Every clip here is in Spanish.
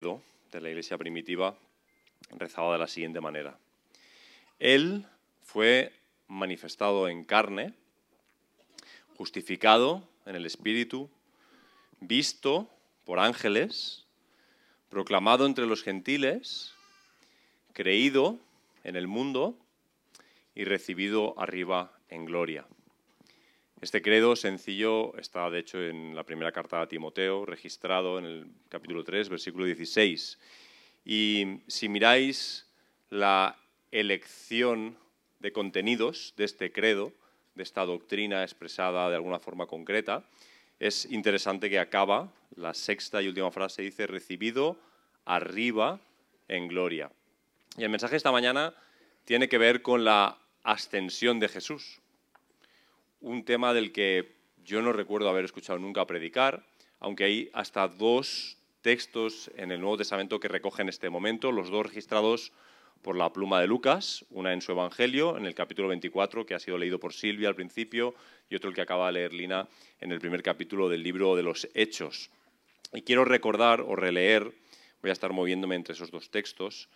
de la iglesia primitiva rezaba de la siguiente manera. Él fue manifestado en carne, justificado en el Espíritu, visto por ángeles, proclamado entre los gentiles, creído en el mundo y recibido arriba en gloria. Este credo sencillo está, de hecho, en la primera carta a Timoteo, registrado en el capítulo 3, versículo 16. Y si miráis la elección de contenidos de este credo, de esta doctrina expresada de alguna forma concreta, es interesante que acaba, la sexta y última frase dice, recibido arriba en gloria. Y el mensaje esta mañana tiene que ver con la ascensión de Jesús un tema del que yo no recuerdo haber escuchado nunca predicar, aunque hay hasta dos textos en el Nuevo Testamento que recogen este momento, los dos registrados por la pluma de Lucas, una en su Evangelio, en el capítulo 24, que ha sido leído por Silvia al principio, y otro el que acaba de leer Lina en el primer capítulo del libro de los Hechos. Y quiero recordar o releer, voy a estar moviéndome entre esos dos textos,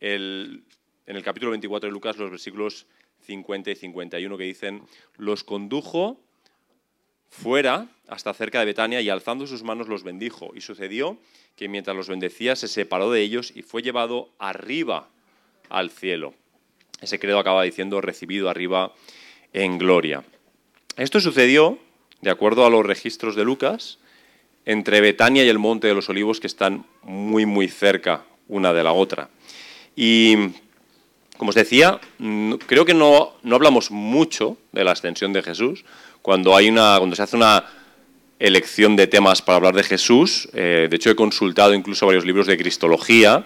en el capítulo 24 de Lucas los versículos 50 y 51 que dicen, los condujo fuera hasta cerca de Betania y alzando sus manos los bendijo. Y sucedió que mientras los bendecía se separó de ellos y fue llevado arriba al cielo. Ese credo acaba diciendo recibido arriba en gloria. Esto sucedió, de acuerdo a los registros de Lucas, entre Betania y el Monte de los Olivos, que están muy, muy cerca una de la otra. Y como os decía, creo que no, hablamos mucho de la ascensión de Jesús. Cuando, hay una, cuando se hace una elección de temas para hablar de Jesús, eh, de hecho he consultado incluso varios libros de Cristología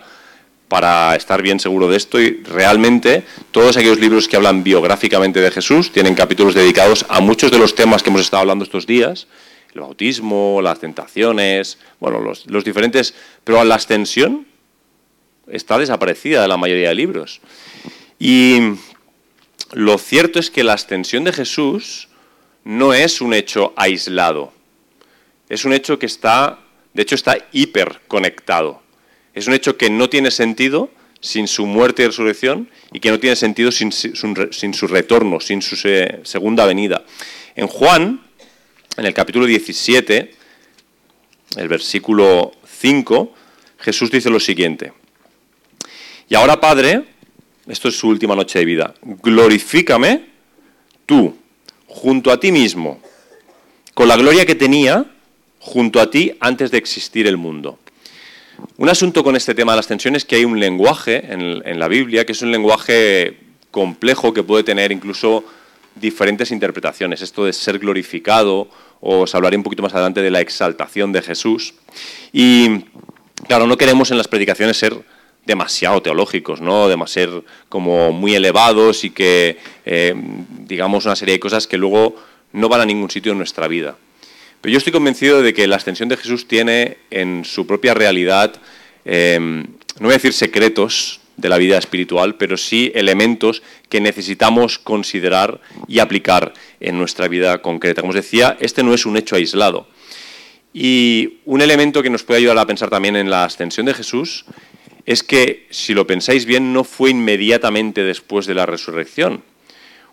para estar bien seguro de esto y realmente todos aquellos libros que hablan biográficamente de Jesús tienen capítulos dedicados a muchos de los temas que hemos estado hablando estos días, el bautismo, las tentaciones, bueno, los, los diferentes, pero a la ascensión está desaparecida de la mayoría de libros. Y lo cierto es que la ascensión de Jesús no es un hecho aislado. Es un hecho que está, de hecho, está hiperconectado. Es un hecho que no tiene sentido sin su muerte y resurrección y que no tiene sentido sin, su retorno, sin su segunda venida. En Juan, en el capítulo 17, el versículo 5, Jesús dice lo siguiente. Y ahora, Padre, esto es su última noche de vida, glorifícame tú, junto a ti mismo, con la gloria que tenía junto a ti antes de existir el mundo. Un asunto con este tema de la ascensión es que hay un lenguaje en, la Biblia que es un lenguaje complejo que puede tener incluso diferentes interpretaciones. Esto de ser glorificado, os hablaré un poquito más adelante de la exaltación de Jesús. Y claro, no queremos en las predicaciones ser demasiado teológicos, ¿no? demasiado como muy elevados y que, eh, digamos, una serie de cosas que luego no van a ningún sitio en nuestra vida. Pero yo estoy convencido de que la ascensión de Jesús tiene en su propia realidad, em, no voy a decir secretos de la vida espiritual, pero sí elementos que necesitamos considerar y aplicar en nuestra vida concreta. Como os decía, este no es un hecho aislado. Y un elemento que nos puede ayudar a pensar también en la ascensión de Jesús es que, si lo pensáis bien, no fue inmediatamente después de la resurrección.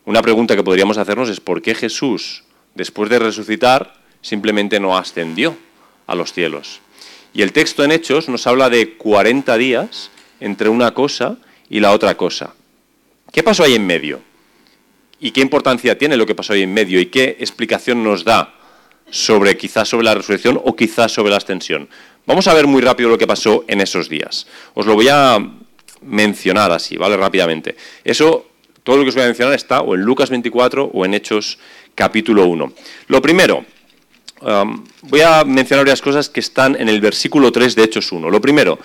Una pregunta que podríamos hacernos es por qué Jesús, después de resucitar, simplemente no ascendió a los cielos. Y el texto en Hechos nos habla de 40 días entre una cosa y la otra cosa. ¿Qué pasó ahí en medio? ¿Y qué importancia tiene lo que pasó ahí en medio? ¿Y qué explicación nos da sobre quizás sobre la resurrección o quizás sobre la ascensión? Vamos a ver muy rápido lo que pasó en esos días. Os lo voy a mencionar así, ¿vale? Rápidamente. Eso, todo lo que os voy a mencionar está o en Lucas 24 o en Hechos capítulo 1. Lo primero, um, voy a mencionar varias cosas que están en el versículo 3 de Hechos 1. Lo primero,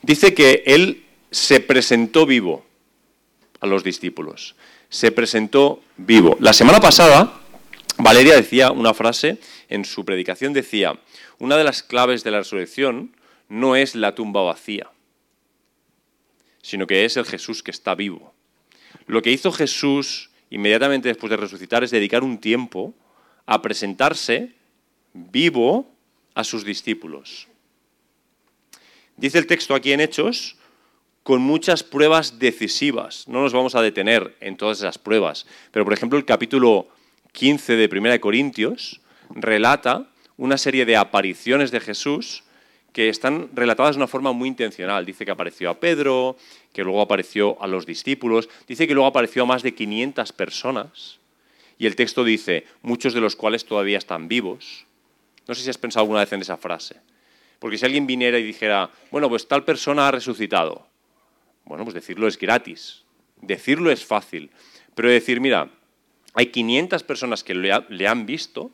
dice que él se presentó vivo a los discípulos. Se presentó vivo. La semana pasada, Valeria decía una frase en su predicación, decía, una de las claves de la resurrección no es la tumba vacía, sino que es el Jesús que está vivo. Lo que hizo Jesús inmediatamente después de resucitar es dedicar un tiempo a presentarse vivo a sus discípulos. dice el texto aquí en Hechos, con muchas pruebas decisivas. No nos vamos a detener en todas esas pruebas, pero por ejemplo el capítulo 15 de 1 Corintios relata una serie de apariciones de Jesús que están relatadas de una forma muy intencional. Dice que apareció a Pedro, que luego apareció a los discípulos, dice que luego apareció a más de 500 personas, y el texto dice, muchos de los cuales todavía están vivos. No sé si has pensado alguna vez en esa frase. Porque si alguien viniera y dijera, bueno, pues tal persona ha resucitado, bueno, pues decirlo es gratis, decirlo es fácil, pero decir, mira, hay 500 personas que le, han visto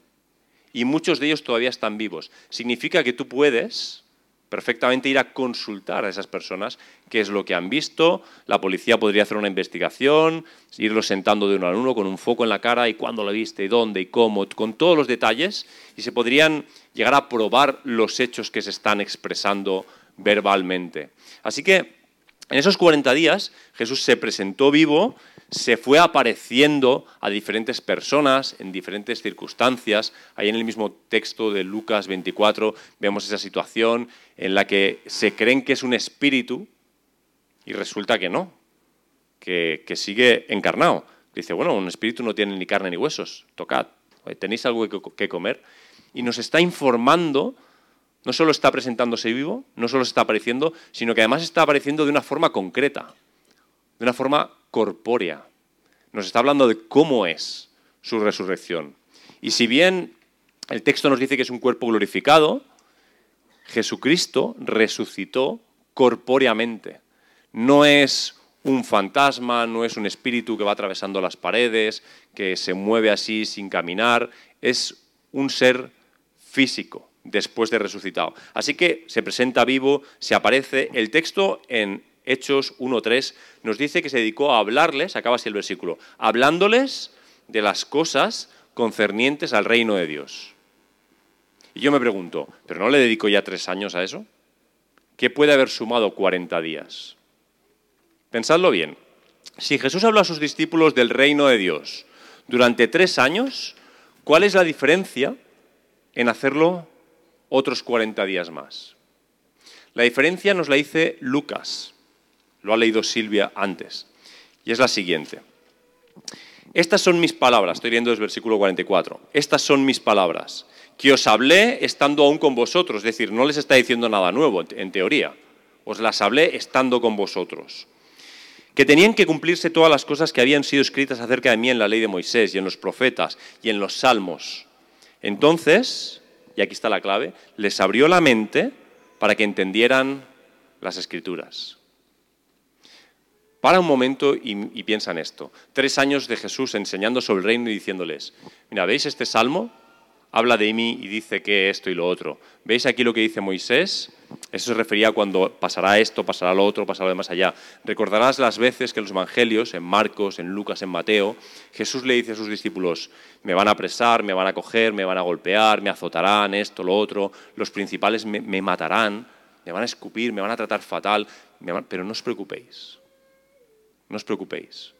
y muchos de ellos todavía están vivos. Significa que tú puedes perfectamente ir a consultar a esas personas qué es lo que han visto. La policía podría hacer una investigación, irlo sentando de uno a uno con un foco en la cara y cuándo lo viste, y dónde y cómo, con todos los detalles, y se podrían llegar a probar los hechos que se están expresando verbalmente. Así que en esos 40 días Jesús se presentó vivo, se fue apareciendo a diferentes personas en diferentes circunstancias. Ahí en el mismo texto de Lucas 24 vemos esa situación en la que se creen que es un espíritu y resulta que no, que, sigue encarnado. Dice, bueno, un espíritu no tiene ni carne ni huesos, tocad, tenéis algo que comer. Y nos está informando no solo está presentándose vivo, no solo está apareciendo, sino que además está apareciendo de una forma concreta, de una forma corpórea. Nos está hablando de cómo es su resurrección. Y si bien el texto nos dice que es un cuerpo glorificado, Jesucristo resucitó corpóreamente. No es un fantasma, no es un espíritu que va atravesando las paredes, que se mueve así sin caminar, es un ser físico después de resucitado. Así que se presenta vivo, se aparece. El texto en Hechos 1.3 nos dice que se dedicó a hablarles, acaba así el versículo, hablándoles de las cosas concernientes al reino de Dios. Y yo me pregunto, ¿pero no le dedico ya tres años a eso? ¿Qué puede haber sumado 40 días? Pensadlo bien. Si Jesús habla a sus discípulos del reino de Dios durante tres años, ¿cuál es la diferencia en hacerlo otros 40 días más. La diferencia nos la dice Lucas, lo ha leído Silvia antes, y es la siguiente. Estas son mis palabras, estoy leyendo el versículo 44, estas son mis palabras, que os hablé estando aún con vosotros, es decir, no les está diciendo nada nuevo, en teoría, os las hablé estando con vosotros, que tenían que cumplirse todas las cosas que habían sido escritas acerca de mí en la ley de Moisés y en los profetas y en los salmos. Entonces, y aquí está la clave, les abrió la mente para que entendieran las escrituras. Para un momento y, piensa en esto. Tres años de Jesús enseñando sobre el reino y diciéndoles, mira, ¿veis este salmo? Habla de mí y dice que esto y lo otro. ¿Veis aquí lo que dice Moisés? Eso se refería a cuando pasará esto, pasará lo otro, pasará lo de más allá. Recordarás las veces que en los evangelios, en Marcos, en Lucas, en Mateo, Jesús le dice a sus discípulos, me van a apresar, me van a coger, me van a golpear, me azotarán, esto, lo otro, los principales me, matarán, me van a escupir, me van a tratar fatal, pero no os preocupéis, no os preocupéis.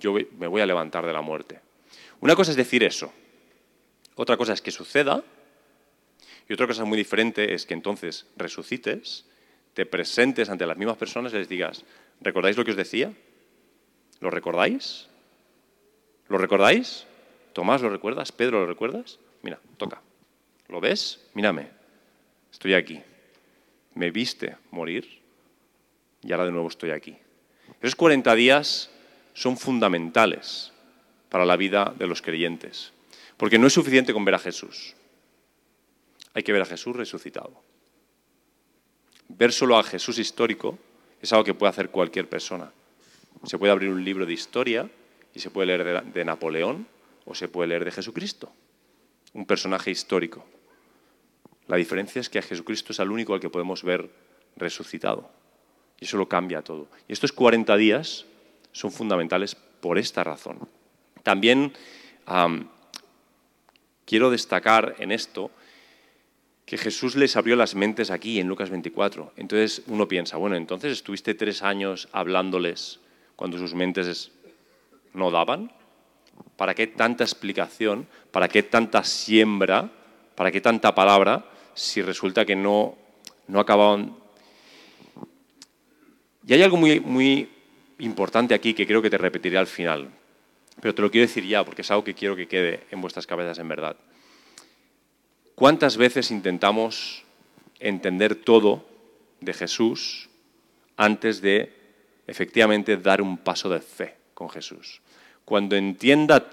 Yo me voy a levantar de la muerte. Una cosa es decir eso, otra cosa es que suceda y otra cosa muy diferente es que entonces resucites, te presentes ante las mismas personas y les digas, ¿recordáis lo que os decía? ¿Lo recordáis? ¿Lo recordáis? Tomás, ¿lo recuerdas? ¿Pedro, lo recuerdas? Mira, toca. ¿Lo ves? Mírame. Estoy aquí. Me viste morir y ahora de nuevo estoy aquí. Esos 40 días son fundamentales para la vida de los creyentes, porque no es suficiente con ver a Jesús hay que ver a Jesús resucitado. Ver solo a Jesús histórico es algo que puede hacer cualquier persona. Se puede abrir un libro de historia y se puede leer de, Napoleón o se puede leer de Jesucristo, un personaje histórico. La diferencia es que a Jesucristo es el único al que podemos ver resucitado. Y eso lo cambia todo. Y estos 40 días son fundamentales por esta razón. También quiero destacar en esto que Jesús les abrió las mentes aquí en Lucas 24. Entonces uno piensa, bueno, entonces estuviste tres años hablándoles cuando sus mentes no daban. ¿Para qué tanta explicación? ¿Para qué tanta siembra? ¿Para qué tanta palabra si resulta que no no acababan. Y hay algo muy, muy importante aquí que creo que te repetiré al final, pero te lo quiero decir ya porque es algo que quiero que quede en vuestras cabezas en verdad. ¿Cuántas veces intentamos entender todo de Jesús antes de efectivamente dar un paso de fe con Jesús? Cuando entienda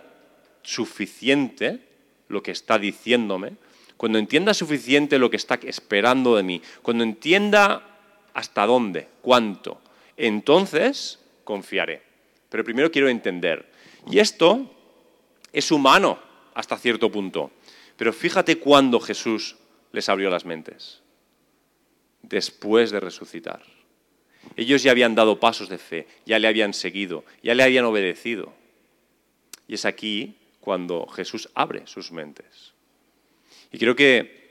suficiente lo que está diciéndome, cuando entienda suficiente lo que está esperando de mí, cuando entienda hasta dónde, cuánto, entonces confiaré. Pero primero quiero entender. Y esto es humano hasta cierto punto. Pero fíjate cuándo Jesús les abrió las mentes. Después de resucitar. Ellos ya habían dado pasos de fe, ya le habían seguido, ya le habían obedecido. Y es aquí cuando Jesús abre sus mentes. Y creo que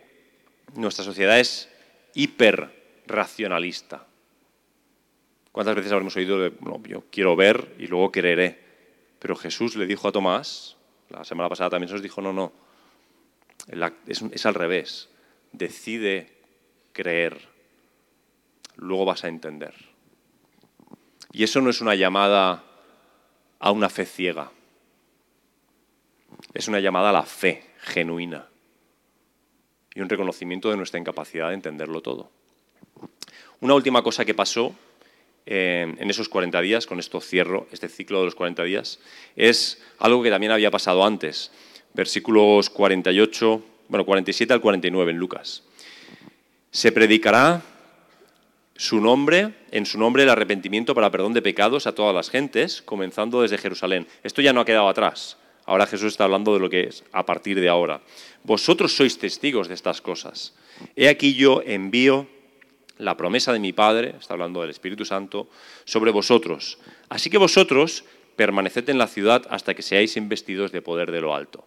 nuestra sociedad es hiperracionalista. ¿Cuántas veces habremos oído de, yo quiero ver y luego creeré? Pero Jesús le dijo a Tomás, la semana pasada también se nos dijo, no, no, es al revés. Decide creer, luego vas a entender. Y eso no es una llamada a una fe ciega, es una llamada a la fe genuina y un reconocimiento de nuestra incapacidad de entenderlo todo. Una última cosa que pasó eh, en esos 40 días, con esto cierro este ciclo de los 40 días, es algo que también había pasado antes, versículos 48, bueno, 47 al 49 en Lucas. Se predicará su nombre, en su nombre el arrepentimiento para perdón de pecados a todas las gentes, comenzando desde Jerusalén. Esto ya no ha quedado atrás. Ahora Jesús está hablando de lo que es a partir de ahora. Vosotros sois testigos de estas cosas. He aquí yo envío la promesa de mi Padre, está hablando del Espíritu Santo, sobre vosotros. Así que vosotros permaneced en la ciudad hasta que seáis investidos de poder de lo alto.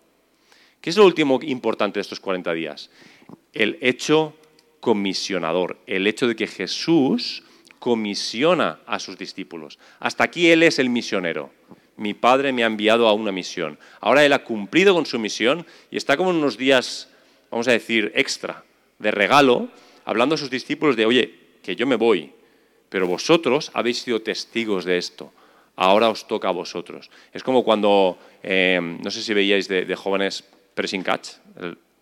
¿Qué es lo último importante de estos 40 días? El hecho comisionador, el hecho de que Jesús comisiona a sus discípulos. Hasta aquí Él es el misionero. Mi Padre me ha enviado a una misión. Ahora Él ha cumplido con su misión y está como unos días, vamos a decir, extra, de regalo, hablando a sus discípulos de, oye, que yo me voy, pero vosotros habéis sido testigos de esto. Ahora os toca a vosotros. Es como cuando, eh, no sé si veíais de, jóvenes pressing catch,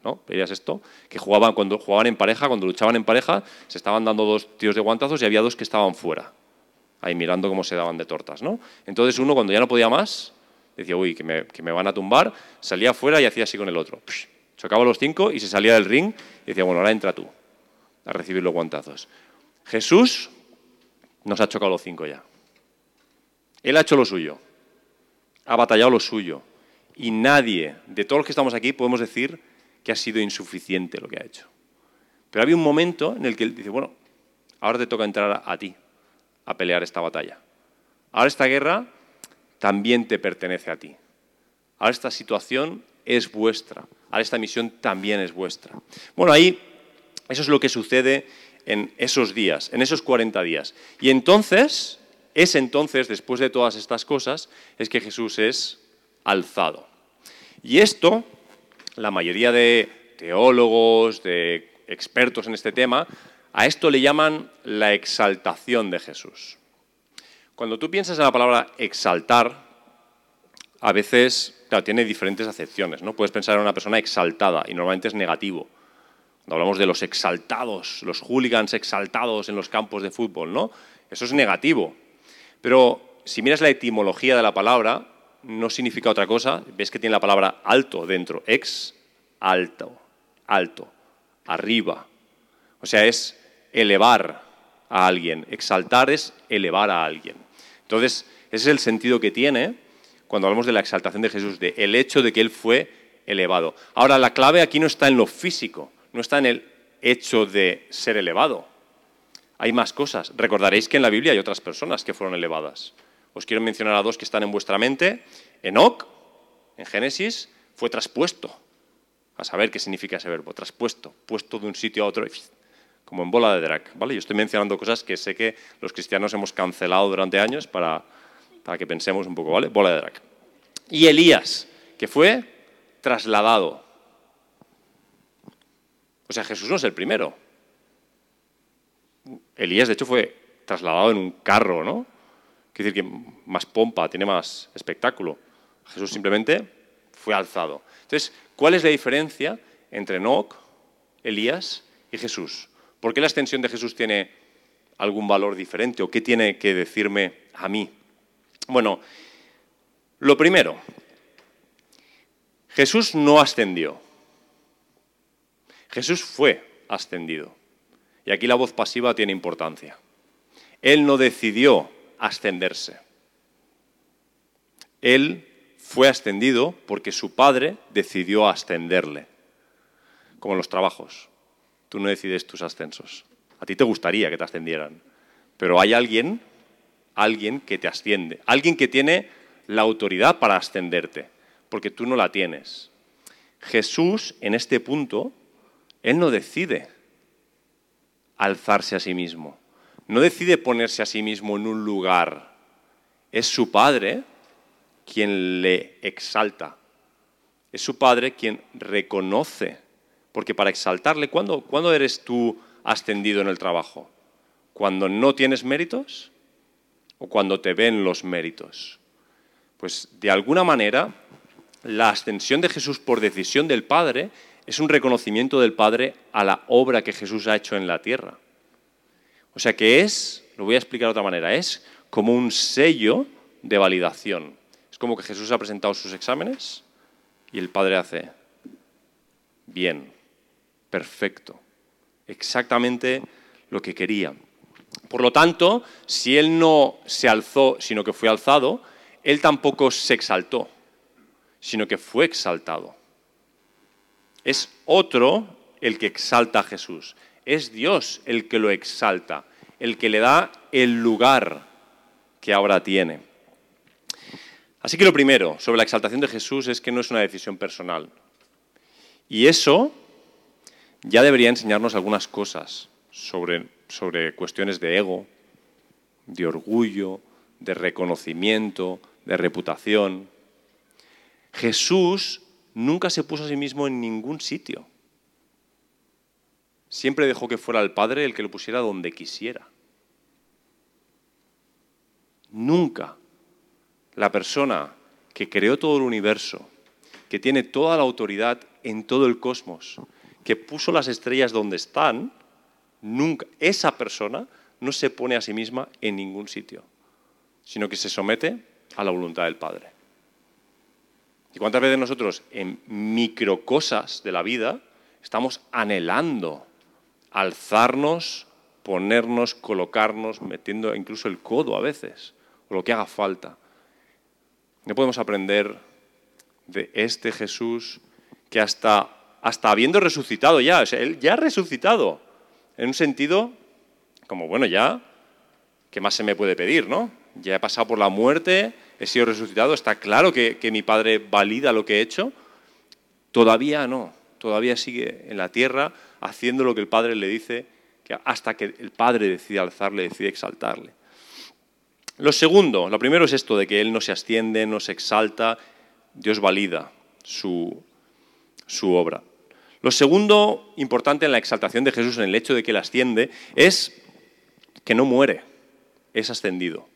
¿no? ¿Veías esto? Que jugaban, cuando jugaban en pareja, cuando luchaban en pareja, se estaban dando dos tiros de guantazos y había dos que estaban fuera, ahí mirando cómo se daban de tortas, ¿no? Entonces uno, cuando ya no podía más, decía, uy, que me, que me van a tumbar, salía fuera y hacía así con el otro. chocaba los cinco y se salía del ring y decía, bueno, ahora entra tú a recibir los guantazos. Jesús nos ha chocado los cinco ya. Él ha hecho lo suyo, ha batallado lo suyo. Y nadie, de todos los que estamos aquí, podemos decir que ha sido insuficiente lo que ha hecho. Pero había un momento en el que él dice, bueno, ahora te toca entrar a ti a pelear esta batalla. Ahora esta guerra también te pertenece a ti. Ahora esta situación es vuestra. Ahora esta misión también es vuestra. Bueno, ahí eso es lo que sucede en esos días, en esos 40 días. Y entonces, es entonces, después de todas estas cosas, es que Jesús es alzado. Y esto, la mayoría de teólogos, de expertos en este tema, a esto le llaman la exaltación de Jesús. Cuando tú piensas en la palabra exaltar, a veces tiene diferentes acepciones. ¿no? Puedes pensar en una persona exaltada y normalmente es negativo. Cuando hablamos de los exaltados, los hooligans exaltados en los campos de fútbol, ¿no? Eso es negativo. Pero si miras la etimología de la palabra, no significa otra cosa. Ves que tiene la palabra alto dentro. Ex, alto, alto, arriba. O sea, es elevar a alguien. Exaltar es elevar a alguien. Entonces, ese es el sentido que tiene cuando hablamos de la exaltación de Jesús, de el hecho de que Él fue elevado. Ahora, la clave aquí no está en lo físico no está en el hecho de ser elevado. Hay más cosas. Recordaréis que en la Biblia hay otras personas que fueron elevadas. Os quiero mencionar a dos que están en vuestra mente. Enoc, en Génesis, fue traspuesto. A saber qué significa ese verbo, traspuesto, puesto de un sitio a otro, como en bola de drag. ¿vale? Yo estoy mencionando cosas que sé que los cristianos hemos cancelado durante años para, para que pensemos un poco, ¿vale? Bola de drag. Y Elías, que fue trasladado o sea, Jesús no es el primero. Elías, de hecho, fue trasladado en un carro, ¿no? Quiere decir que más pompa, tiene más espectáculo. Jesús simplemente fue alzado. Entonces, ¿cuál es la diferencia entre Enoch, Elías y Jesús? ¿Por qué la extensión de Jesús tiene algún valor diferente o qué tiene que decirme a mí? Bueno, lo primero, Jesús no ascendió. Jesús fue ascendido. Y aquí la voz pasiva tiene importancia. Él no decidió ascenderse. Él fue ascendido porque su padre decidió ascenderle. Como en los trabajos. Tú no decides tus ascensos. A ti te gustaría que te ascendieran. Pero hay alguien, alguien que te asciende. Alguien que tiene la autoridad para ascenderte. Porque tú no la tienes. Jesús, en este punto, Él no decide alzarse a sí mismo. No decide ponerse a sí mismo en un lugar. Es su Padre quien le exalta. Es su Padre quien reconoce. Porque para exaltarle, ¿cuándo, ¿cuándo eres tú ascendido en el trabajo? ¿Cuando no tienes méritos o cuando te ven los méritos? Pues de alguna manera, la ascensión de Jesús por decisión del Padre es un reconocimiento del Padre a la obra que Jesús ha hecho en la tierra. O sea que es, lo voy a explicar de otra manera, es como un sello de validación. Es como que Jesús ha presentado sus exámenes y el Padre hace, bien, perfecto, exactamente lo que quería. Por lo tanto, si Él no se alzó, sino que fue alzado, Él tampoco se exaltó, sino que fue exaltado. Es otro el que exalta a Jesús. Es Dios el que lo exalta, el que le da el lugar que ahora tiene. Así que lo primero sobre la exaltación de Jesús es que no es una decisión personal. Y eso ya debería enseñarnos algunas cosas sobre, sobre cuestiones de ego, de orgullo, de reconocimiento, de reputación. Jesús nunca se puso a sí mismo en ningún sitio. Siempre dejó que fuera el Padre el que lo pusiera donde quisiera. Nunca la persona que creó todo el universo, que tiene toda la autoridad en todo el cosmos, que puso las estrellas donde están, nunca, esa persona no se pone a sí misma en ningún sitio, sino que se somete a la voluntad del Padre. ¿Y cuántas veces nosotros en microcosas de la vida estamos anhelando alzarnos, ponernos, colocarnos, metiendo incluso el codo a veces, o lo que haga falta? No podemos aprender de este Jesús que hasta, hasta habiendo resucitado ya, o él ya ha resucitado, en un sentido como, bueno, ya, ¿qué más se me puede pedir, no? Ya he pasado por la muerte, he sido resucitado, está claro que, mi Padre valida lo que he hecho. Todavía no, todavía sigue en la tierra haciendo lo que el Padre le dice, que hasta que el Padre decide alzarle, decide exaltarle. Lo segundo, lo primero es esto de que Él no se asciende, no se exalta, Dios valida su, su obra. Lo segundo importante en la exaltación de Jesús, en el hecho de que Él asciende, es que no muere, es ascendido.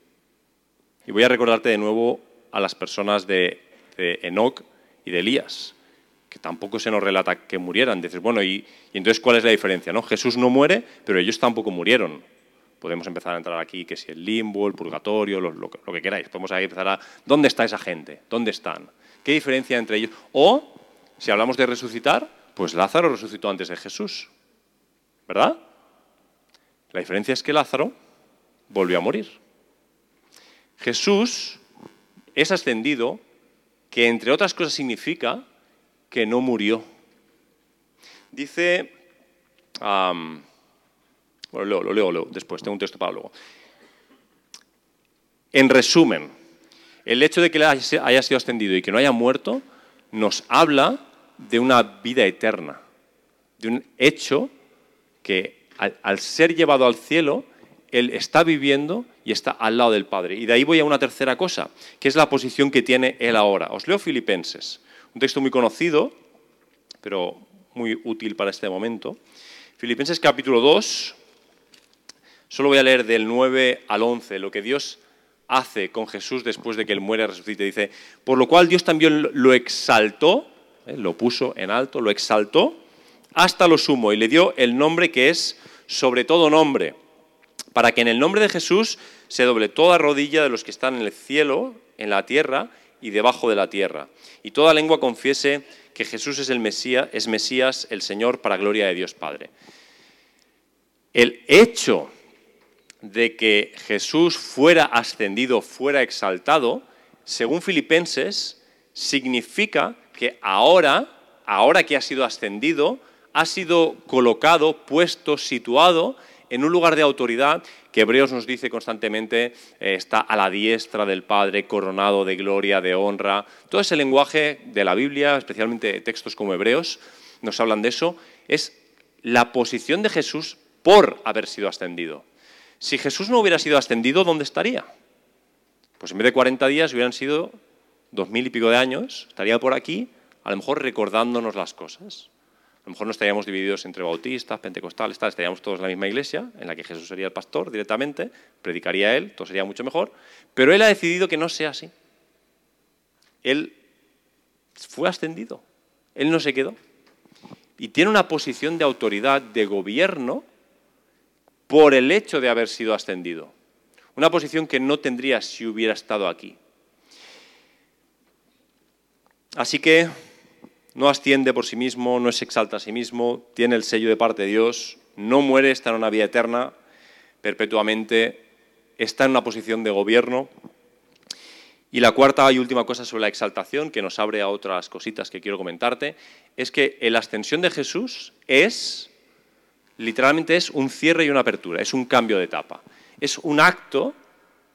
Y voy a recordarte de nuevo a las personas de, Enoch y de Elías, que tampoco se nos relata que murieran. Dices, bueno, ¿y, entonces cuál es la diferencia? ¿no? Jesús no muere, pero ellos tampoco murieron. Podemos empezar a entrar aquí, que si el limbo, el purgatorio, lo, que queráis. Podemos ahí empezar a... ¿Dónde está esa gente? ¿Dónde están? ¿Qué diferencia entre ellos? O, si hablamos de resucitar, pues Lázaro resucitó antes de Jesús. ¿Verdad? La diferencia es que Lázaro volvió a morir. Jesús es ascendido, que entre otras cosas significa que no murió. Dice, bueno, lo, leo, lo después, tengo un texto para luego. En resumen, el hecho de que haya sido ascendido y que no haya muerto nos habla de una vida eterna, de un hecho que al ser llevado al cielo, él está viviendo y está al lado del Padre. Y de ahí voy a una tercera cosa, que es la posición que tiene Él ahora. Os leo Filipenses, un texto muy conocido, pero muy útil para este momento. Filipenses capítulo 2, Solo voy a leer del 9 al 11, lo que Dios hace con Jesús después de que Él muere y resucite. Dice, por lo cual Dios también lo exaltó, ¿eh? lo puso en alto, lo exaltó hasta lo sumo y le dio el nombre que es sobre todo nombre, para que en el nombre de Jesús se doble toda rodilla de los que están en el cielo, en la tierra y debajo de la tierra, y toda lengua confiese que Jesús es el Mesías, es Mesías, el Señor, para gloria de Dios Padre. El hecho de que Jesús fuera ascendido, fuera exaltado, según Filipenses, significa que ahora, ahora que ha sido ascendido, ha sido colocado, puesto, situado en un lugar de autoridad que Hebreos nos dice constantemente eh, está a la diestra del Padre, coronado de gloria, de honra. Todo ese lenguaje de la Biblia, especialmente textos como Hebreos, nos hablan de eso, es la posición de Jesús por haber sido ascendido. Si Jesús no hubiera sido ascendido, ¿dónde estaría? Pues en vez de 40 días hubieran sido dos mil y pico de años, estaría por aquí, a lo mejor recordándonos las cosas. A lo mejor no estaríamos divididos entre bautistas, pentecostales, tal, estaríamos todos en la misma iglesia, en la que Jesús sería el pastor directamente, predicaría él, todo sería mucho mejor, pero él ha decidido que no sea así. Él fue ascendido, él no se quedó. Y tiene una posición de autoridad, de gobierno, por el hecho de haber sido ascendido. Una posición que no tendría si hubiera estado aquí. Así que no asciende por sí mismo, no se exalta a sí mismo, tiene el sello de parte de Dios, no muere, está en una vida eterna, perpetuamente, está en una posición de gobierno. Y la cuarta y última cosa sobre la exaltación, que nos abre a otras cositas que quiero comentarte, es que la ascensión de Jesús es, literalmente es un cierre y una apertura, es un cambio de etapa. Es un acto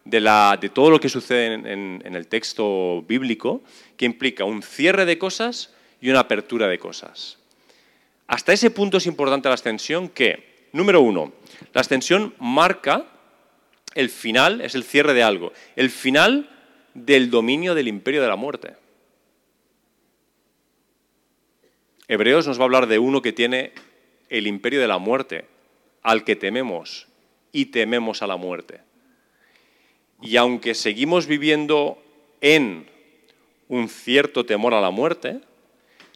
de, la, de todo lo que sucede en, en el texto bíblico que implica un cierre de cosas y una apertura de cosas. Hasta ese punto es importante la ascensión que, número uno, la ascensión marca el final, es el cierre de algo, el final del dominio del imperio de la muerte. Hebreos nos va a hablar de uno que tiene el imperio de la muerte, al que tememos y tememos a la muerte. Y aunque seguimos viviendo en un cierto temor a la muerte,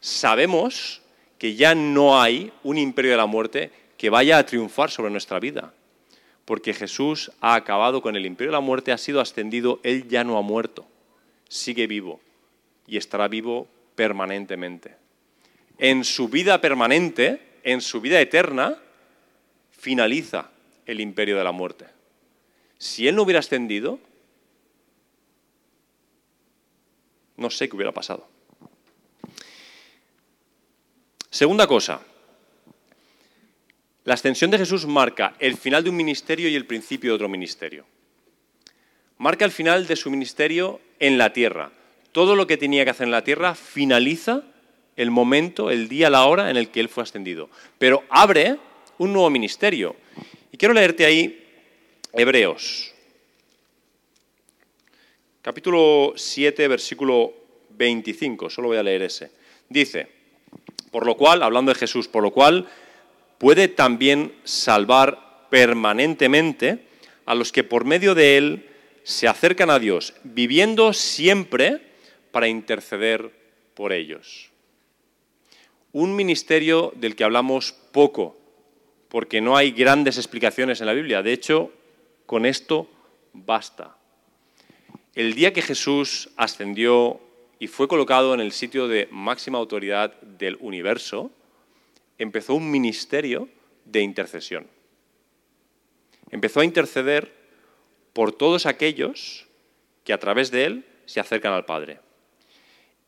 sabemos que ya no hay un imperio de la muerte que vaya a triunfar sobre nuestra vida. Porque Jesús ha acabado con el imperio de la muerte, ha sido ascendido, Él ya no ha muerto, sigue vivo y estará vivo permanentemente. En su vida permanente, en su vida eterna, finaliza el imperio de la muerte. Si Él no hubiera ascendido, no sé qué hubiera pasado. Segunda cosa, la ascensión de Jesús marca el final de un ministerio y el principio de otro ministerio. Marca el final de su ministerio en la tierra. Todo lo que tenía que hacer en la tierra finaliza el momento, el día, la hora en el que él fue ascendido. Pero abre un nuevo ministerio. Y quiero leerte ahí Hebreos, capítulo 7, versículo 25. Solo voy a leer ese. Dice, por lo cual, hablando de Jesús, por lo cual puede también salvar permanentemente a los que por medio de él se acercan a Dios, viviendo siempre para interceder por ellos. Un ministerio del que hablamos poco, porque no hay grandes explicaciones en la Biblia. De hecho, con esto basta. El día que Jesús ascendió y fue colocado en el sitio de máxima autoridad del universo, empezó un ministerio de intercesión. Empezó a interceder por todos aquellos que a través de él se acercan al Padre.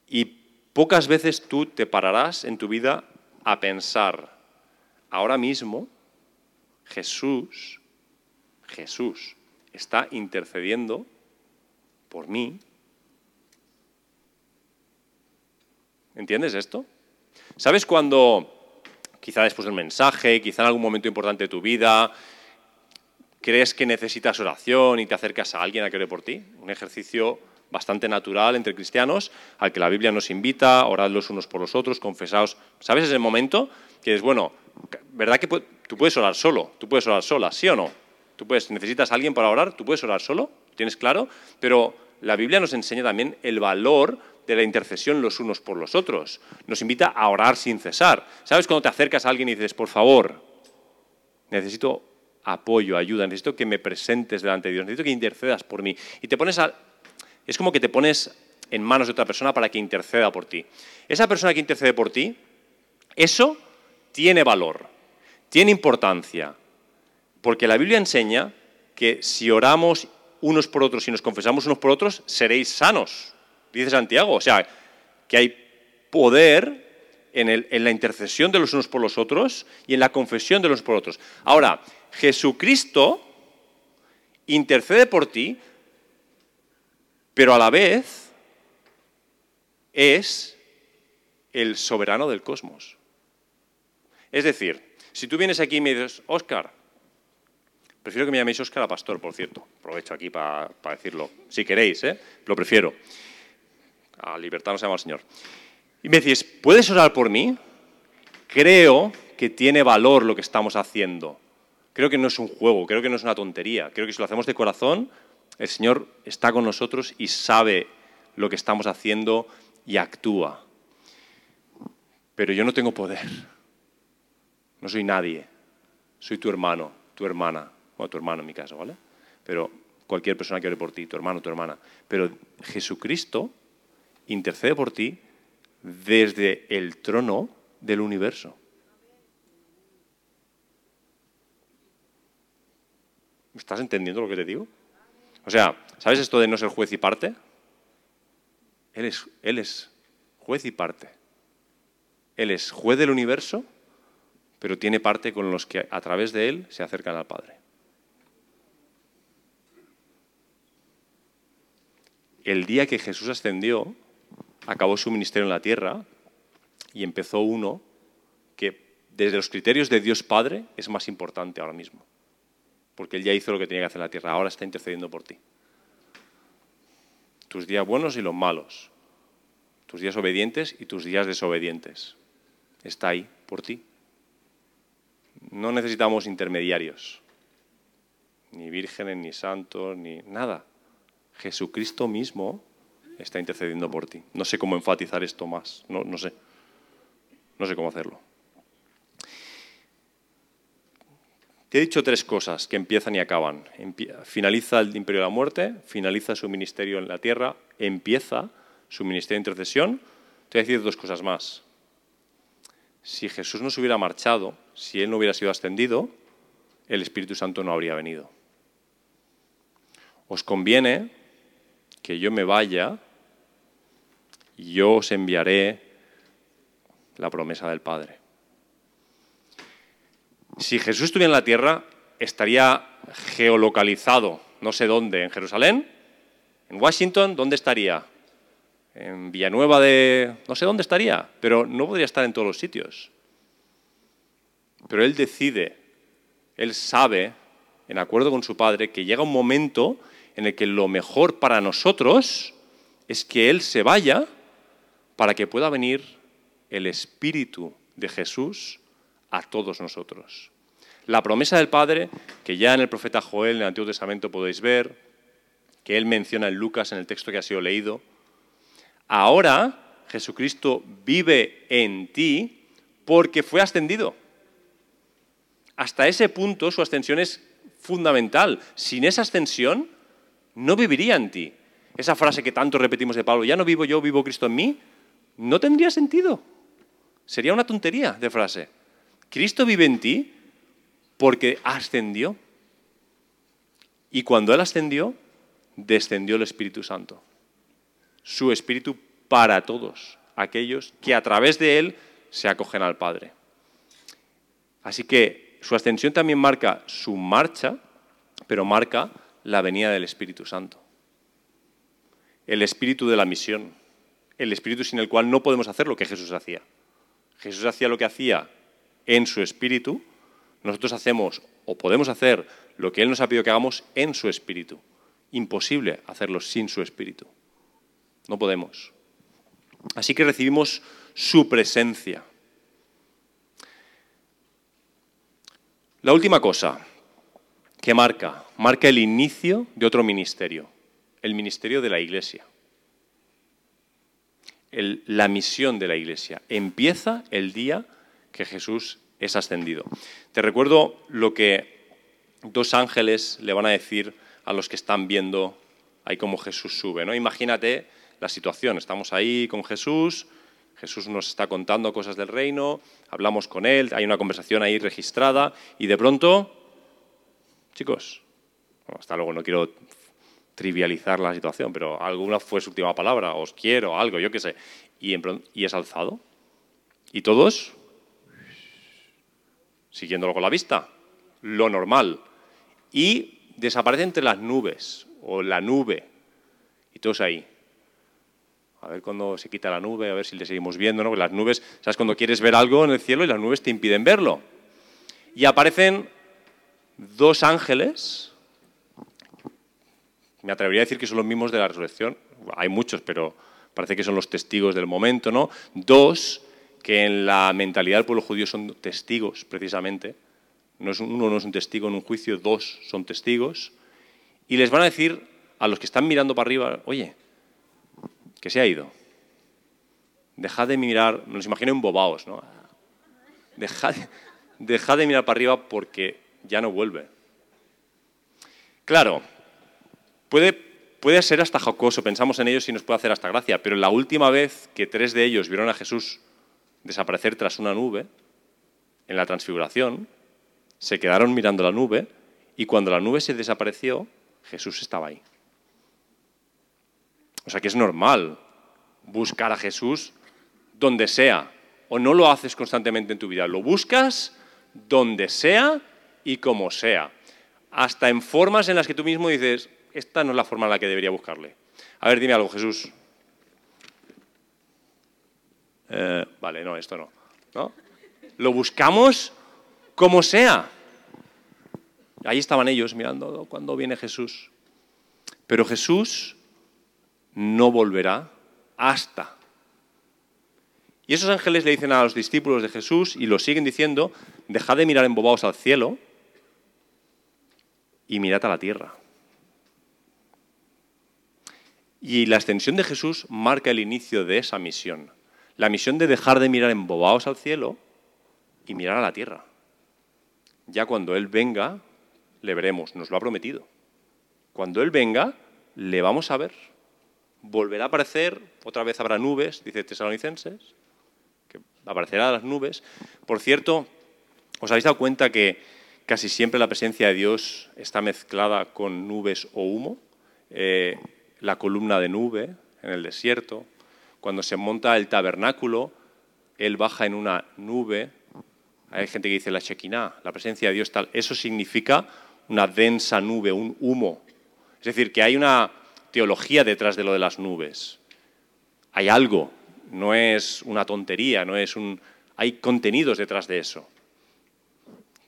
Y pocas veces tú te pararás en tu vida a pensar, ahora mismo Jesús, Jesús está intercediendo por mí ¿Entiendes esto? ¿Sabes cuando, quizá después del mensaje, quizá en algún momento importante de tu vida, crees que necesitas oración y te acercas a alguien a que ore por ti? Un ejercicio bastante natural entre cristianos, al que la Biblia nos invita, orad los unos por los otros, confesaos. ¿Sabes ese momento? Que es, bueno, ¿verdad que tú puedes orar solo? ¿Tú puedes orar sola? ¿Sí o no? Tú necesitas a alguien para orar, tú puedes orar solo, tienes claro, pero la Biblia nos enseña también el valor de la intercesión los unos por los otros. Nos invita a orar sin cesar. ¿Sabes cuando te acercas a alguien y dices, por favor, necesito apoyo, ayuda, necesito que me presentes delante de Dios, necesito que intercedas por mí? Y te pones a... Es como que te pones en manos de otra persona para que interceda por ti. Esa persona que intercede por ti, eso tiene valor, tiene importancia, porque la Biblia enseña que si oramos unos por otros y nos confesamos unos por otros, seréis sanos, dice Santiago. O sea, que hay poder en, la intercesión de los unos por los otros y en la confesión de los por otros. Ahora, Jesucristo intercede por ti, pero a la vez es el soberano del cosmos. Es decir, si tú vienes aquí y me dices, Oscar, prefiero que me llaméis Oscar a pastor, por cierto, aprovecho aquí para decirlo, si queréis, ¿eh? lo prefiero. A libertad no se llama Señor. Y me decís, ¿puedes orar por mí? Creo que tiene valor lo que estamos haciendo. Creo que no es un juego, creo que no es una tontería. Creo que si lo hacemos de corazón, el Señor está con nosotros y sabe lo que estamos haciendo y actúa. Pero yo no tengo poder. No soy nadie. Soy tu hermano, tu hermana. Bueno, tu hermano en mi caso, ¿vale? Pero cualquier persona que ore por ti, tu hermano, tu hermana. Pero Jesucristo intercede por ti desde el trono del universo. ¿Me estás entendiendo lo que te digo? O sea, ¿sabes esto de no ser juez y parte? Él es, él es juez y parte. Él es juez del universo, pero tiene parte con los que a través de Él se acercan al Padre. El día que Jesús ascendió, acabó su ministerio en la tierra y empezó uno que desde los criterios de Dios Padre es más importante ahora mismo. Porque Él ya hizo lo que tenía que hacer en la tierra, ahora está intercediendo por ti. Tus días buenos y los malos, tus días obedientes y tus días desobedientes está ahí por ti. No necesitamos intermediarios, ni vírgenes, ni santos, ni nada. Jesucristo mismo está intercediendo por ti. No sé cómo enfatizar esto más, no, no sé. No sé cómo hacerlo. Te he dicho tres cosas que empiezan y acaban. Finaliza el imperio de la muerte, finaliza su ministerio en la tierra, empieza su ministerio de intercesión. Te voy a decir dos cosas más si Jesús no se hubiera marchado, si Él no hubiera sido ascendido, el Espíritu Santo no habría venido. Os conviene que yo me vaya yo os enviaré la promesa del Padre. Si Jesús estuviera en la tierra, estaría geolocalizado, no sé dónde, en Jerusalén, en Washington, ¿dónde estaría? en Villanueva de... no sé dónde estaría, pero no podría estar en todos los sitios. Pero él decide, él sabe, en acuerdo con su padre, que llega un momento en el que lo mejor para nosotros es que él se vaya para que pueda venir el Espíritu de Jesús a todos nosotros. La promesa del Padre, que ya en el profeta Joel, en el Antiguo Testamento podéis ver, que él menciona en Lucas en el texto que ha sido leído, Ahora Jesucristo vive en ti porque fue ascendido. Hasta ese punto su ascensión es fundamental. Sin esa ascensión no viviría en ti. Esa frase que tanto repetimos de Pablo, ya no vivo yo, vivo Cristo en mí, no tendría sentido. Sería una tontería de frase. Cristo vive en ti porque ascendió. Y cuando Él ascendió, descendió el Espíritu Santo su Espíritu para todos aquellos que a través de Él se acogen al Padre. Así que su ascensión también marca su marcha, pero marca la venida del Espíritu Santo. El espíritu de la misión, el espíritu sin el cual no podemos hacer lo que Jesús hacía. Jesús hacía lo que hacía en su espíritu, nosotros hacemos o podemos hacer lo que Él nos ha pedido que hagamos en su espíritu. Imposible hacerlo sin su espíritu. No podemos. Así que recibimos su presencia. La última cosa. ¿Qué marca? Marca el inicio de otro ministerio, el ministerio de la iglesia. La misión de la iglesia empieza el día que Jesús es ascendido. Te recuerdo lo que dos ángeles le van a decir a los que están viendo ahí como Jesús sube. ¿no? Imagínate la situación, estamos ahí con Jesús, Jesús nos está contando cosas del reino, hablamos con él, hay una conversación ahí registrada y de pronto Chicos, hasta luego, no quiero trivializar la situación, pero alguna fue su última palabra, os quiero, algo, yo qué sé. Y, es alzado. Y todos siguiéndolo con la vista, lo normal. Y desaparece entre las nubes, o la nube, y todos ahí. A ver cuando se quita la nube, a ver si le seguimos viendo, ¿no? las nubes, ¿sabes? Cuando quieres ver algo en el cielo y las nubes te impiden verlo. Y aparecen dos ángeles, me atrevería a decir que son los mismos de la resurrección, hay muchos, pero parece que son los testigos del momento, ¿no? Dos que en la mentalidad del pueblo judío son testigos, precisamente. Uno no es un testigo en un juicio, dos son testigos. Y les van a decir a los que están mirando para arriba, oye, que se ha ido. Dejad de mirar, me los imagino embobados, ¿no? Dejad, dejad de mirar para arriba porque ya no vuelve. Claro, puede, ser hasta jocoso, pensamos en ellos y nos puede hacer hasta gracia, pero la última vez que tres de ellos vieron a Jesús desaparecer tras una nube, en la transfiguración, se quedaron mirando la nube y cuando la nube se desapareció, Jesús estaba ahí. O sea que es normal buscar a Jesús donde sea, o no lo haces constantemente en tu vida, lo buscas donde sea y como sea. Hasta en formas en las que tú mismo dices, esta no es la forma en la que debería buscarle. A ver, dime algo, Jesús. Eh, vale, no, esto no. ¿no? Lo buscamos como sea. Ahí estaban ellos mirando cuando viene Jesús. Pero Jesús no volverá hasta. Y esos ángeles le dicen a los discípulos de Jesús y lo siguen diciendo, dejad de mirar embobados al cielo y mirad a la tierra. Y la extensión de Jesús marca el inicio de esa misión. La misión de dejar de mirar embobados al cielo y mirar a la tierra. Ya cuando Él venga, le veremos, nos lo ha prometido. Cuando Él venga, le vamos a ver. Volverá a aparecer, otra vez habrá nubes, dice Tesalonicenses, que aparecerá las nubes. Por cierto, ¿os habéis dado cuenta que casi siempre la presencia de Dios está mezclada con nubes o humo. Eh, la columna de nube en el desierto, cuando se monta el tabernáculo, Él baja en una nube. Hay gente que dice la Shekinah, la presencia de Dios tal. Eso significa una densa nube, un humo. Es decir, que hay una teología detrás de lo de las nubes. Hay algo, no es una tontería, no es un... Hay contenidos detrás de eso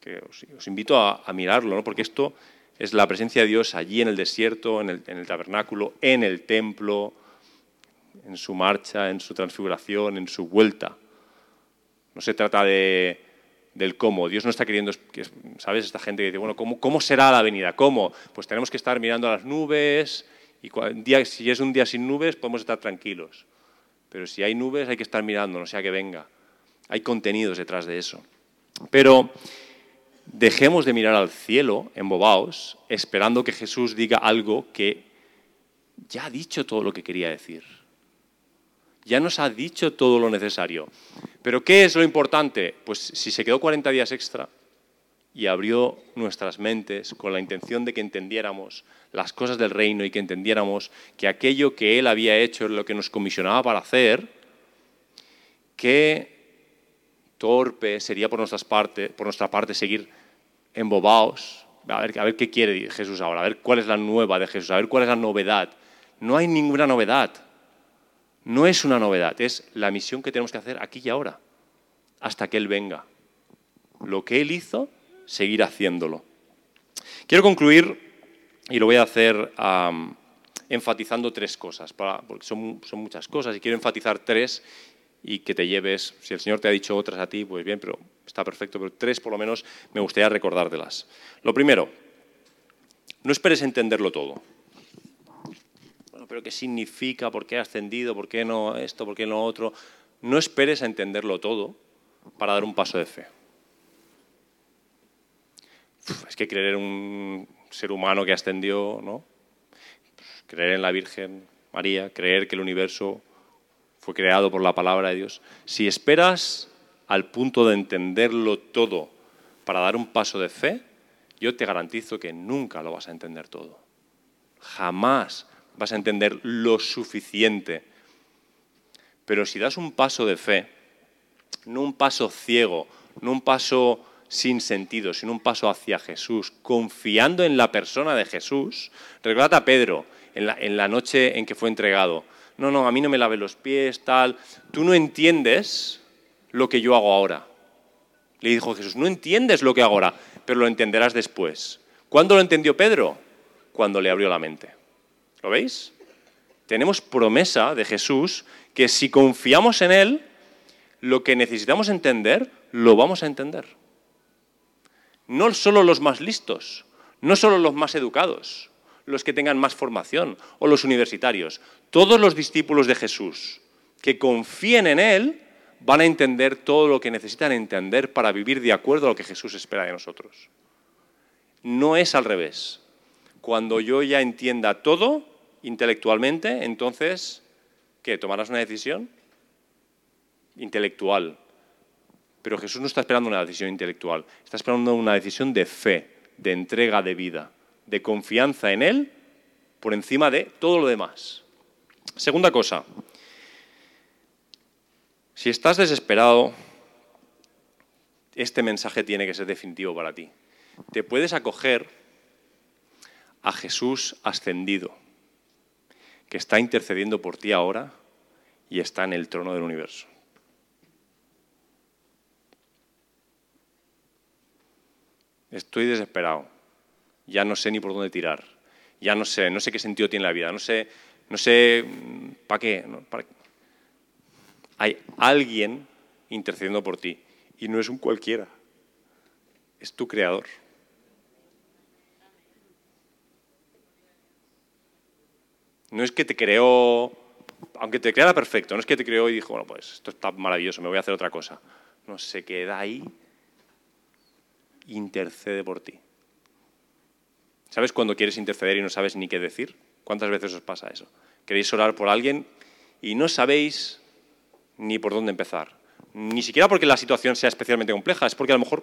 que os, invito a, mirarlo, ¿no? porque esto es la presencia de Dios allí en el desierto, en el, tabernáculo, en el templo, en su marcha, en su transfiguración, en su vuelta. No se trata de, del cómo. Dios no está queriendo, ¿sabes? Esta gente que dice, bueno, ¿cómo, ¿cómo, será la venida? ¿Cómo? Pues tenemos que estar mirando a las nubes y si es un día sin nubes podemos estar tranquilos. Pero si hay nubes hay que estar mirando, no sea que venga. Hay contenidos detrás de eso. Pero dejemos de mirar al cielo embobaos, esperando que Jesús diga algo que ya ha dicho todo lo que quería decir. Ya nos ha dicho todo lo necesario. Pero ¿qué es lo importante? Pues si se quedó 40 días extra y abrió nuestras mentes con la intención de que entendiéramos las cosas del reino y que entendiéramos que aquello que Él había hecho es lo que nos comisionaba para hacer, qué torpe sería por, por nuestra parte seguir embobaos, a ver, a ver qué quiere Jesús ahora, a ver cuál es la nueva de Jesús, a ver cuál es la novedad. No hay ninguna novedad. No es una novedad, es la misión que tenemos que hacer aquí y ahora, hasta que Él venga. Lo que Él hizo, seguir haciéndolo. Quiero concluir, y lo voy a hacer enfatizando tres cosas, porque son, son muchas cosas, y quiero enfatizar tres y que te lleves, si el Señor te ha dicho otras a ti, pues bien, pero está perfecto, pero tres por lo menos me gustaría recordártelas. Lo primero, No esperes entenderlo todo. Bueno, pero ¿qué significa? ¿Por qué ha ascendido? ¿Por qué no esto? ¿Por qué no otro? No esperes a entenderlo todo para dar un paso de fe. es que creer en un ser humano que ascendió, ¿no? creer en la Virgen María, creer que el universo fue creado por la palabra de Dios. Si esperas al punto de entenderlo todo para dar un paso de fe, yo te garantizo que nunca lo vas a entender todo. Jamás vas a entender lo suficiente. Pero si das un paso de fe, no un paso ciego, no un paso sin sentido, sino un paso hacia Jesús, confiando en la persona de Jesús. Recuerda a Pedro en la, noche en que fue entregado. No, no, a mí no me lave los pies, tal. Tú no entiendes lo que yo hago ahora. Le dijo Jesús, no entiendes lo que hago ahora, pero lo entenderás después. ¿Cuándo lo entendió Pedro? Cuando le abrió la mente. ¿Lo veis? Tenemos promesa de Jesús que si confiamos en Él, lo que necesitamos entender, lo vamos a entender no solo los más listos, no solo los más educados, los que tengan más formación o los universitarios. Todos los discípulos de Jesús que confíen en Él van a entender todo lo que necesitan entender para vivir de acuerdo a lo que Jesús espera de nosotros. No es al revés. Cuando yo ya entienda todo intelectualmente, entonces, ¿qué? ¿Tomarás una decisión? Intelectual, pero Jesús no está esperando una decisión intelectual, está esperando una decisión de fe, de entrega de vida, de confianza en Él por encima de todo lo demás. Segunda cosa, si estás desesperado, este mensaje tiene que ser definitivo para ti. Te puedes acoger a Jesús ascendido, que está intercediendo por ti ahora y está en el trono del universo. Estoy desesperado. Ya no sé ni por dónde tirar. Ya no sé, no sé qué sentido tiene la vida. No sé, no sé mm, para qué. Hay alguien intercediendo por ti. Y no es un cualquiera. Es tu creador. No es que te creó, aunque te creara perfecto, no es que te creó y dijo, bueno, pues esto está maravilloso, me voy a hacer otra cosa. No, se queda ahí intercede por ti. ¿Sabes cuando quieres interceder y no sabes ni qué decir? ¿Cuántas veces os pasa eso? Queréis orar por alguien y no sabéis ni por dónde empezar. Ni siquiera porque la situación sea especialmente compleja, es porque a lo mejor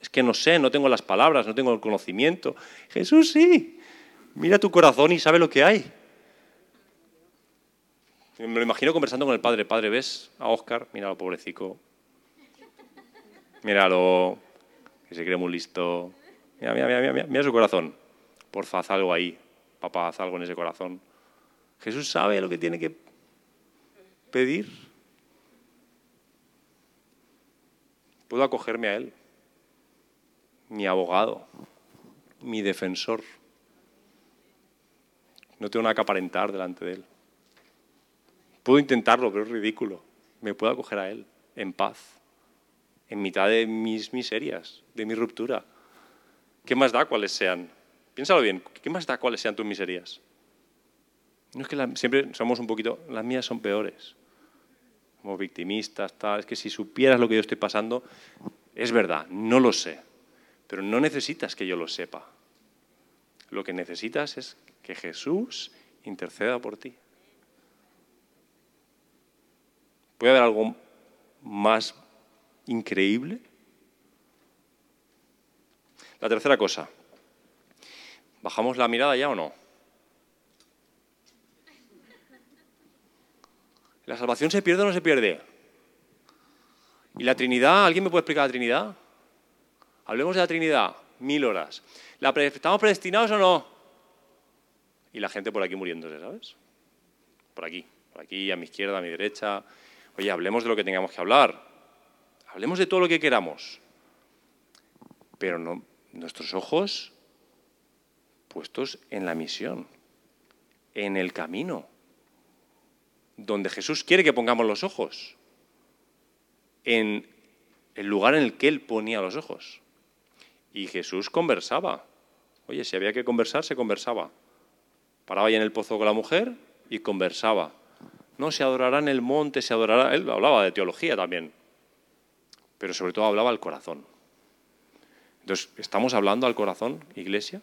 es que no sé, no tengo las palabras, no tengo el conocimiento. Jesús sí, mira tu corazón y sabe lo que hay. Me lo imagino conversando con el padre. Padre, ¿ves a Oscar? Míralo, pobrecico. Míralo, que se cree muy listo. Mira, mira, mira, mira, mira su corazón. Porfa, haz algo ahí. Papá, haz algo en ese corazón. Jesús sabe lo que tiene que pedir. Puedo acogerme a Él, mi abogado, mi defensor. No tengo nada que aparentar delante de Él. Puedo intentarlo, pero es ridículo. Me puedo acoger a Él en paz en mitad de mis miserias, de mi ruptura. ¿Qué más da cuáles sean? Piénsalo bien, ¿qué más da cuáles sean tus miserias? No es que siempre somos un poquito, las mías son peores. Victimistas, tal. Es que si supieras lo que yo estoy pasando, es verdad, no lo sé. Pero no necesitas que yo lo sepa. Lo que necesitas es que Jesús interceda por ti. ¿Puede haber algo más increíble? La tercera cosa, ¿bajamos la mirada ya o no? ¿La salvación se pierde o no se pierde? ¿Y la Trinidad? ¿Alguien me puede explicar la Trinidad? Hablemos de la Trinidad, mil horas. ¿Estamos predestinados o no? Y la gente por aquí muriéndose, ¿sabes? Por aquí, por aquí, a mi izquierda, a mi derecha. Oye, hablemos de lo que tengamos que hablar. Hablemos de todo lo que queramos, pero nuestros ojos puestos en la misión, en el camino, donde Jesús quiere que pongamos los ojos, en el lugar en el que Él ponía los ojos. Y Jesús conversaba Oye, si había que conversar, se conversaba. Paraba ahí en el pozo con la mujer y conversaba. No, se adorará en el monte, se adorará. Él hablaba de teología también, pero sobre todo hablaba al corazón. Entonces, ¿estamos hablando al corazón, iglesia?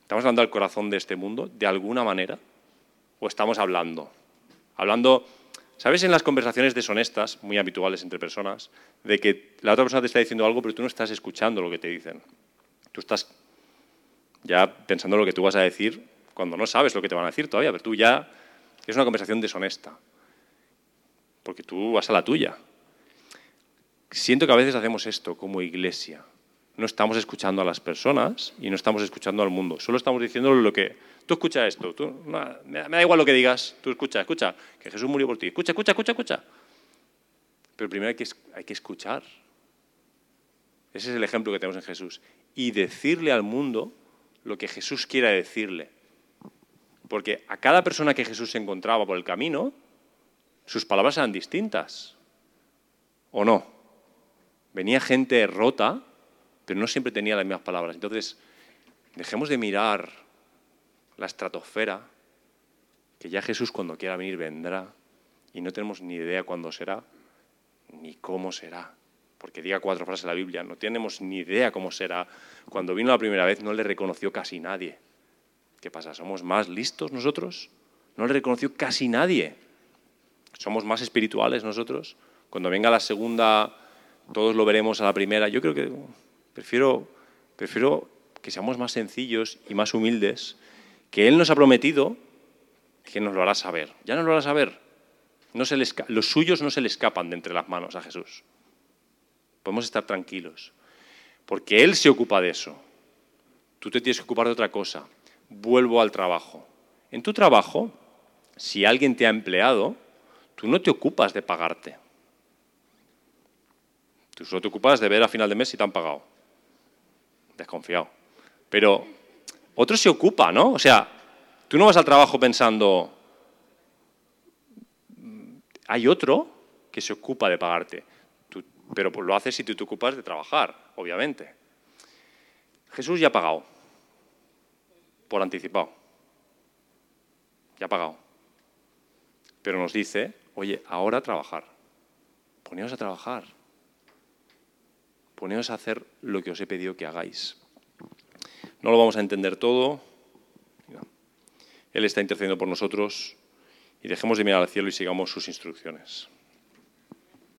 ¿Estamos hablando al corazón de este mundo de alguna manera? ¿O estamos hablando? Hablando, ¿sabes en las conversaciones deshonestas, muy habituales entre personas, de que la otra persona te está diciendo algo, pero tú no estás escuchando lo que te dicen? Tú estás ya pensando lo que tú vas a decir cuando no sabes lo que te van a decir todavía, pero tú ya es una conversación deshonesta, porque tú vas a la tuya. Siento que a veces hacemos esto como iglesia. No estamos escuchando a las personas y no estamos escuchando al mundo. Solo estamos diciendo lo que... Tú escucha esto, tú, me da igual lo que digas, tú escucha, escucha, que Jesús murió por ti. Escucha, escucha, escucha, escucha. Pero primero hay que, hay que escuchar. Ese es el ejemplo que tenemos en Jesús. Y decirle al mundo lo que Jesús quiera decirle. Porque a cada persona que Jesús encontraba por el camino, sus palabras eran distintas. ¿O no? Venía gente rota, pero no siempre tenía las mismas palabras. Entonces, dejemos de mirar la estratosfera, que ya Jesús cuando quiera venir vendrá, y no tenemos ni idea cuándo será, ni cómo será porque diga cuatro frases la Biblia, no tenemos ni idea cómo será. Cuando vino la primera vez no le reconoció casi nadie. ¿Qué pasa? ¿Somos más listos nosotros? No le reconoció casi nadie. ¿Somos más espirituales nosotros? Cuando venga la segunda, todos lo veremos a la primera. Yo creo que prefiero, que seamos más sencillos y más humildes, que Él nos ha prometido que nos lo hará saber. Ya nos lo hará saber. Los suyos no se le escapan de entre las manos a Jesús. Podemos estar tranquilos, porque Él se ocupa de eso. Tú te tienes que ocupar de otra cosa. Vuelvo al trabajo. En tu trabajo, si alguien te ha empleado, tú no te ocupas de pagarte. Tú solo te ocupas de ver a final de mes si te han pagado. Desconfiado. Pero otro se ocupa, ¿no? O sea, tú no vas al trabajo pensando, hay otro que se ocupa de pagarte pero lo haces si tú te ocupas de trabajar, obviamente. Jesús ya ha pagado, por anticipado. Ya ha pagado. Pero nos dice, oye, ahora trabajar. Poneos a trabajar. Poneos a hacer lo que os he pedido que hagáis. No lo vamos a entender todo. Él está intercediendo por nosotros y dejemos de mirar al cielo y sigamos sus instrucciones.